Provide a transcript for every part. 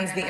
expands the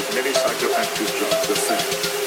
that many psychoactive drugs. The